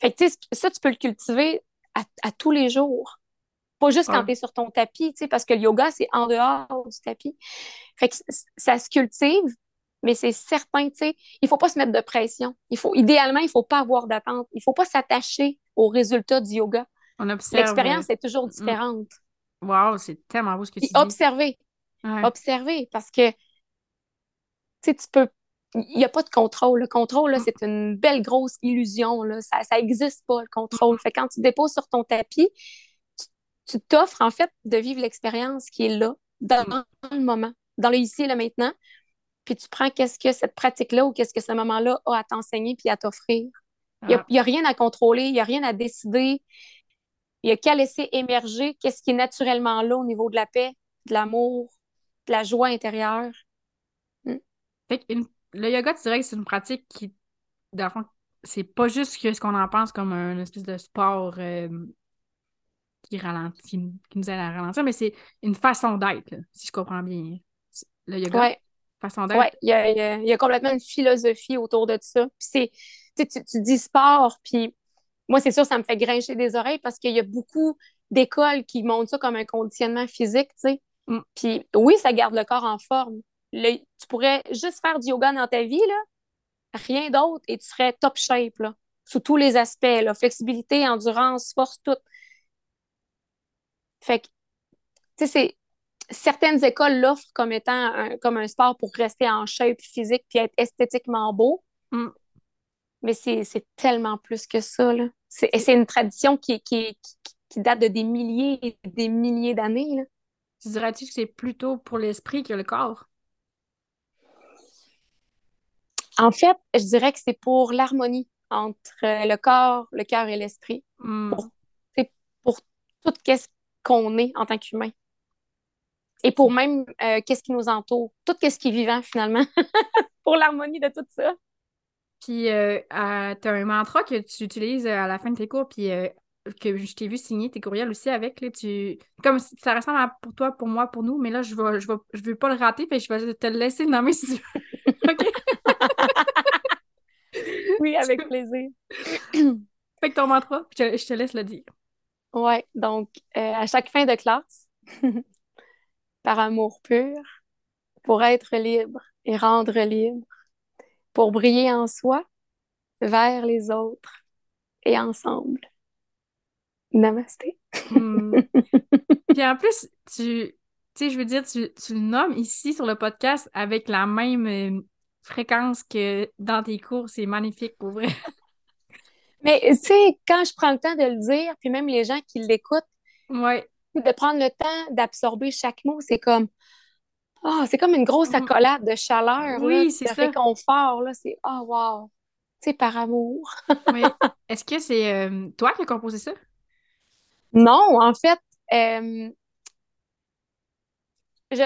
Fait que, ça, tu peux le cultiver à, tous les jours. Pas juste quand tu es sur ton tapis, parce que le yoga, c'est en dehors du tapis. Fait que ça se cultive, mais c'est certain, tu sais, il faut pas se mettre de pression. Il faut, idéalement, il faut pas avoir d'attente. Il faut pas s'attacher aux résultats du yoga. L'expérience est toujours différente. Wow, c'est tellement beau ce que tu dis. Observer. Observer, parce que, tu sais, tu peux il n'y a pas de contrôle. Le contrôle, mm. c'est une belle grosse illusion. Là. Ça n'existe pas, le contrôle. Mm. Fait quand tu déposes sur ton tapis, tu t'offres en fait de vivre l'expérience qui est là, dans le moment, dans le ici et le maintenant. Puis tu prends qu'est-ce que cette pratique-là ou qu'est-ce que ce moment-là a à t'enseigner puis à t'offrir. Il n'y a, a, rien à contrôler, il n'y a rien à décider. Il n'y a qu'à laisser émerger qu'est-ce qui est naturellement là au niveau de la paix, de l'amour, de la joie intérieure. Fait une le yoga, tu dirais que c'est une pratique qui, dans le fond, c'est pas juste ce qu'on en pense comme un espèce de sport euh, qui ralentit, qui nous aide à ralentir, mais c'est une façon d'être, si je comprends bien. Le yoga. Ouais. Façon d'être. Oui, il y a, complètement une philosophie autour de ça. Puis c'est, tu, tu dis sport, puis moi, c'est sûr, ça me fait grincher des oreilles parce qu'il y a beaucoup d'écoles qui montrent ça comme un conditionnement physique, tu sais. Mm. Puis oui, ça garde le corps en forme, tu pourrais juste faire du yoga dans ta vie, là, rien d'autre, et tu serais top shape, là, sous tous les aspects, là, flexibilité, endurance, force, tout. Fait que, tu sais, certaines écoles l'offrent comme étant un, comme un sport pour rester en shape physique puis être esthétiquement beau. Mm. Mais c'est tellement plus que ça, là. C'est une tradition qui, qui, qui date de des milliers et des milliers d'années. Tu dirais-tu que c'est plutôt pour l'esprit que le corps? En fait, je dirais que c'est pour l'harmonie entre le corps, le cœur et l'esprit. Hmm. Pour, pour tout ce qu'on est en tant qu'humain. Et pour même euh, qu'est-ce qui nous entoure, tout ce qui est vivant finalement, [LAUGHS] pour l'harmonie de tout ça. Puis, euh, tu as un mantra que tu utilises à la fin de tes cours, puis euh, que je t'ai vu signer tes courriels aussi avec. Là, tu... Comme ça ressemble à pour toi, pour moi, pour nous, mais là, je ne je, je veux pas le rater, puis je vais te le laisser nommer si tu veux. Oui, avec plaisir. [COUGHS] fait que ton mantra, je, je te laisse le dire. Ouais, donc à chaque fin de classe, [LAUGHS] par amour pur, pour être libre et rendre libre, pour briller en soi, vers les autres et ensemble. Namasté. Hmm. [LAUGHS] Puis en plus, tu, sais, je veux dire, tu, tu, le nommes ici sur le podcast avec la même euh, fréquence que dans tes cours. C'est magnifique pour vrai. Mais tu sais, quand je prends le temps de le dire, puis même les gens qui l'écoutent, ouais de prendre le temps d'absorber chaque mot, c'est comme oh, c'est comme une grosse mm-hmm. accolade de chaleur, oui, c'est de réconfort. Là, c'est oh wow, c'est par amour. oui. Est-ce que c'est euh, toi qui as composé ça? Non, en fait, euh, je,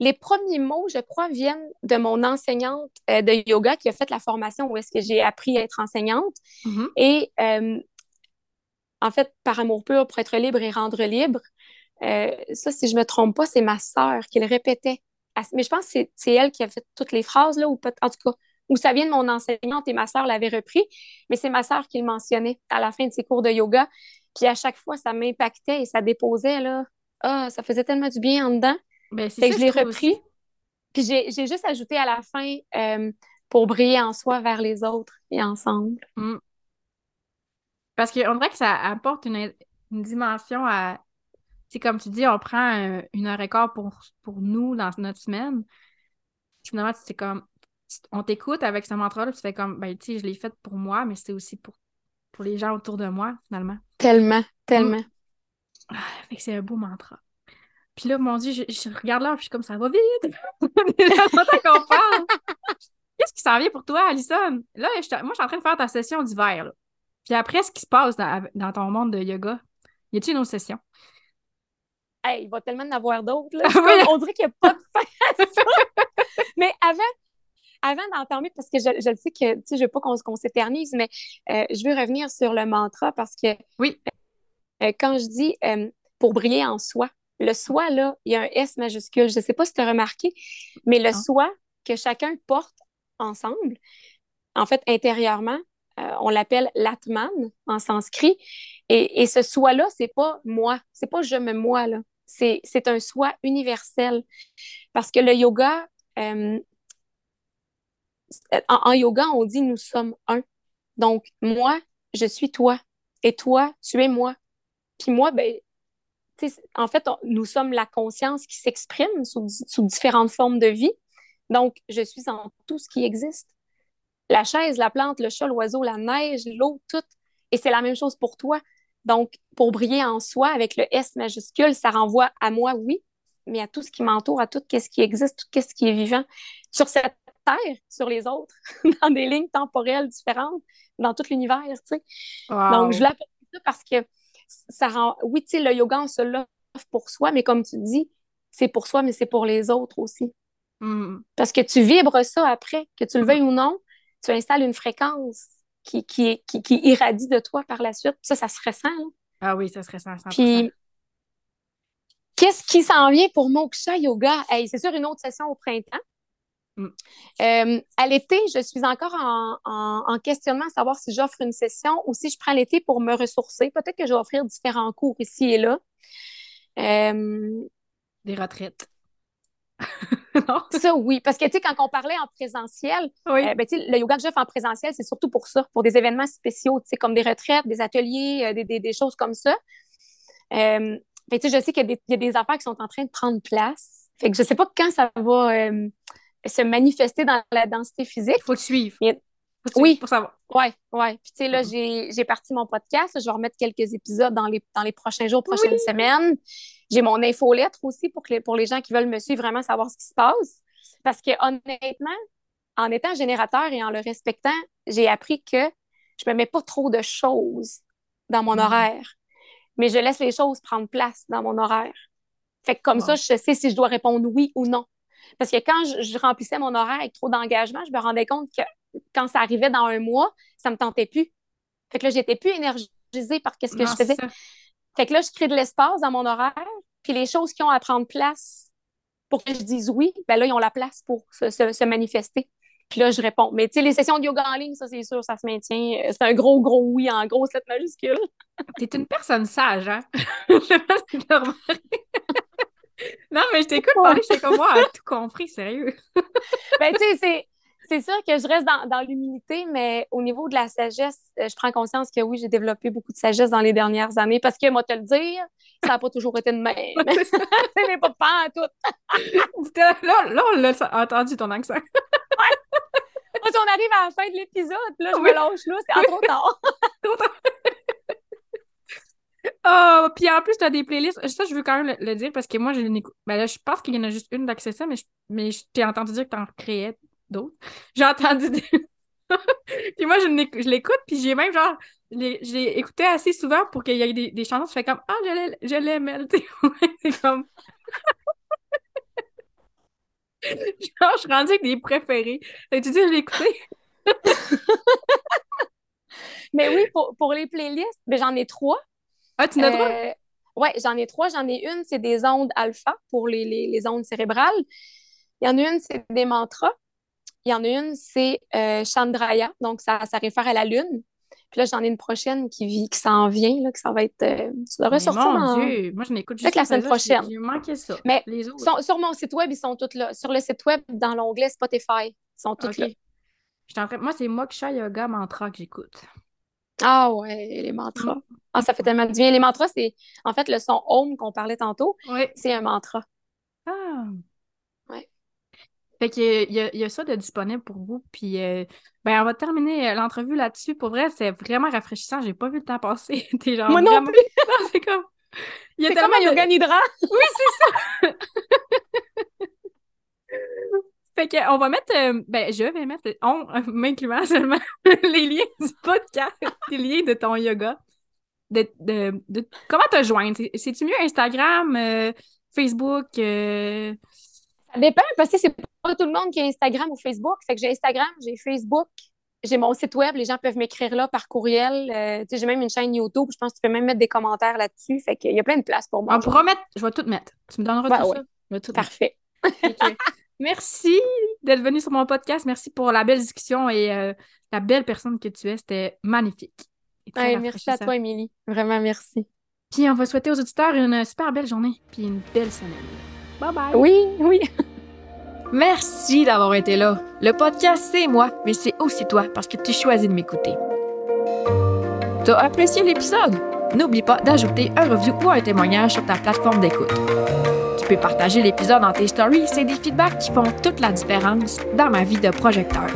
les premiers mots, je crois, viennent de mon enseignante euh, de yoga qui a fait la formation où est-ce que j'ai appris à être enseignante. Mm-hmm. Et en fait, par amour pur, pour être libre et rendre libre, euh, ça, si je me trompe pas, c'est ma sœur qui le répétait. Mais je pense que c'est elle qui a fait toutes les phrases, là, ou en tout cas, où ça vient de mon enseignante et ma sœur l'avait repris, mais c'est ma sœur qui le mentionnait à la fin de ses cours de yoga. Puis à chaque fois, ça m'impactait et ça déposait, là. Ah, ça faisait tellement du bien en dedans. Ben, c'est que je l'ai repris. Puis j'ai juste ajouté à la fin euh, pour briller en soi vers les autres et ensemble. Mm. Parce qu'on dirait que ça apporte une, une dimension à, c'est comme tu dis, on prend une heure et quart pour, pour nous dans notre semaine. Finalement, c'est comme, on t'écoute avec ce mantra-là, tu fais comme, ben, tu sais, je l'ai fait pour moi, mais c'est aussi pour, pour les gens autour de moi, finalement. Tellement, tellement. Mm. Ah, fait que c'est un beau mantra. Puis là, mon Dieu, je, regarde là, puis je suis comme, ça va vite. [LAUGHS] qu'on parle. Qu'est-ce qui s'en vient pour toi, Alison? Là, moi, je suis en train de faire ta session d'hiver. Puis après, ce qui se passe dans, dans ton monde de yoga, y a-t-il une autre session? il va tellement en avoir d'autres. [LAUGHS] On dirait qu'il n'y a pas de fin à ça. [LAUGHS] mais avant, avant d'entamer, parce que je, je sais que, tu sais, je veux pas qu'on s'éternise, mais euh, je veux revenir sur le mantra parce que oui. Euh, quand je dis euh, pour briller en soi, le soi, là, il y a un S majuscule. Je ne sais pas si tu as remarqué, mais le soi que chacun porte ensemble, en fait, intérieurement, on l'appelle l'atman en sanskrit. Et, et ce soi-là, c'est pas moi, c'est pas je me moi, là c'est un soi universel. Parce que le yoga, euh, en, yoga, on dit nous sommes un. Donc, moi, je suis toi. Et toi, tu es moi. Puis moi, ben, en fait, nous sommes la conscience qui s'exprime sous, sous différentes formes de vie. Donc, je suis en tout ce qui existe. La chaise, la plante, le chat, l'oiseau, la neige, l'eau, tout. Et c'est la même chose pour toi. Donc, pour briller en soi avec le S majuscule, ça renvoie à moi, oui, mais à tout ce qui m'entoure, à tout ce qui existe, tout ce qui est vivant sur cette terre, sur les autres, [LAUGHS] dans des lignes temporelles différentes, dans tout l'univers, tu sais. Donc, je l'appelle ça parce que ça rend, oui, tu sais, le yoga, on se l'offre pour soi, mais comme tu dis, c'est pour soi, mais c'est pour les autres aussi. Hmm. Parce que tu vibres ça après, que tu le veuilles ou non, tu installes une fréquence qui, qui, qui, irradie de toi par la suite. Ça, ça se ressent. Ah oui, ça se ressent. Puis, qu'est-ce qui s'en vient pour Moksha Yoga? c'est sûr, une autre session au printemps. Mm. Euh, à l'été, je suis encore en, en, questionnement à savoir si j'offre une session ou si je prends l'été pour me ressourcer. Peut-être que je vais offrir différents cours ici et là. Euh, Des retraites. [LAUGHS] Ça, oui. Parce que, tu sais, quand on parlait en présentiel, euh, ben, le yoga que j'offre en présentiel, c'est surtout pour ça, pour des événements spéciaux, tu sais, comme des retraites, des ateliers, des, des, choses comme ça. Euh, tu sais, je sais qu'il y, a des affaires qui sont en train de prendre place. Fait que je sais pas quand ça va se manifester dans la densité physique. Il faut te suivre. oui. Pour savoir. Ouais, ouais. Puis, tu sais, là, j'ai parti mon podcast. Je vais remettre quelques épisodes dans les, dans les prochains jours, prochaines semaines. J'ai mon infolettre aussi pour, que pour les gens qui veulent me suivre, vraiment savoir ce qui se passe. Parce que, honnêtement, en étant générateur et en le respectant, j'ai appris que je me mets pas trop de choses dans mon mm. horaire, mais je laisse les choses prendre place dans mon horaire. Fait que comme ça, je sais si je dois répondre oui ou non. Parce que quand je, remplissais mon horaire avec trop d'engagement, je me rendais compte que quand ça arrivait dans un mois, ça me tentait plus. Fait que là, j'étais plus énergisée par ce que je faisais. Fait que là, je crée de l'espace dans mon horaire, puis les choses qui ont à prendre place pour que je dise oui, ben là, ils ont la place pour se manifester. Puis là, je réponds. Mais tu sais, les sessions de yoga en ligne, ça, c'est sûr, ça se maintient. Euh, c'est un gros, gros oui en grosse lettre majuscule. T'es une personne sage, hein? [LAUGHS] non, mais je t'écoute parler, j'étais comme moi, tout compris, sérieux. [LAUGHS] ben, tu sais, c'est c'est sûr que je reste dans, dans l'humilité, mais au niveau de la sagesse, euh, je prends conscience que oui, j'ai développé beaucoup de sagesse dans les dernières années parce que, moi, te le dire, ça n'a pas toujours été de même. [LAUGHS] c'est [LAUGHS] pas pas en tout. là, là, on l'a entendu ton accent. ouais. Quand on arrive à la fin de l'épisode, là, je me lâche là, c'est trop tard. trop tard. Oh, puis en plus, tu as des playlists. Ça, je veux quand même le, dire parce que moi, je ben là, je pense qu'il y en a juste une d'accès mais je, mais je t'ai entendu dire que tu en créais d'autres. [LAUGHS] J'ai entendu des... [LAUGHS] puis moi, je l'écoute, puis j'ai même genre, j'ai écouté assez souvent pour qu'il y ait des, des chansons, je fais comme Ah, je l'aime, elle, [LAUGHS] c'est comme. genre, je suis rendue avec des préférés. Tu dis, je l'ai écouté. Mais oui, pour, pour les playlists, ben, j'en ai trois. Ah, tu en as trois? Euh, oui, j'en ai trois. J'en ai une, c'est des ondes alpha pour les, les, les ondes cérébrales. Il y en a une, c'est des mantras. Il y en a une, c'est euh, Chandraya, donc ça, ça réfère à la Lune. Puis là, j'en ai une prochaine qui vit, qui s'en vient, là, que ça va être. Euh, ça devrait sortir. Mon Dieu! Moi, je n'écoute juste la semaine prochaine. J'ai manqué ça. Mais les autres. sur mon site web, ils sont tous là. Sur le site web, dans l'onglet Spotify, ils sont tous là. Moi, c'est Moksha Yoga Mantra que j'écoute. Ah ouais, les mantras. Mm. Ah, ça fait tellement du bien. Les mantras, c'est en fait le son home qu'on parlait tantôt. Oui. C'est un mantra. Ah. Fait qu'il y, a, y a ça de disponible pour vous. Puis, euh, ben, on va terminer euh, l'entrevue là-dessus. Pour vrai, c'est vraiment rafraîchissant. J'ai pas vu le temps passer. [LAUGHS] genre Moi non plus! [LAUGHS] c'est comme... Il y a c'est comme un yoga nidra. oui, c'est ça! [LAUGHS] fait qu'on va mettre... Euh, ben, je vais mettre... On, [LAUGHS] m'incluant seulement, [LAUGHS] les liens du podcast, les liens de ton yoga. De, de, de comment te joindre? C'est-tu mieux Instagram, Facebook? Ça dépend parce que c'est pas tout le monde qui a Instagram ou Facebook. Fait que j'ai Instagram, j'ai Facebook, j'ai mon site web, les gens peuvent m'écrire là par courriel. Euh, j'ai même une chaîne YouTube, je pense que tu peux même mettre des commentaires là-dessus. Fait qu'il y a plein de place pour moi. On pourra mettre, je vais tout mettre. Tu me donneras tout ça? Parfait. [LAUGHS] Merci d'être venu sur mon podcast. Merci pour la belle discussion et euh, la belle personne que tu es. C'était magnifique. merci à toi, Émilie. Vraiment, merci. Puis on va souhaiter aux auditeurs une super belle journée puis une belle semaine. Bye bye. Oui, oui. [LAUGHS] Merci d'avoir été là. Le podcast, c'est moi, mais c'est aussi toi parce que tu choisis de m'écouter. T'as apprécié l'épisode? N'oublie pas d'ajouter un review ou un témoignage sur ta plateforme d'écoute. Peux partager l'épisode dans tes stories, c'est des feedbacks qui font toute la différence dans ma vie de projecteur.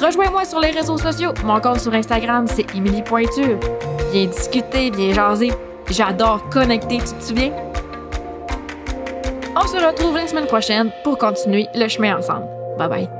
Rejoins-moi sur les réseaux sociaux. Mon compte sur Instagram, c'est Emily Pointure. Viens discuter, viens jaser. J'adore connecter, tu te souviens? On se retrouve la semaine prochaine pour continuer le chemin ensemble. Bye bye.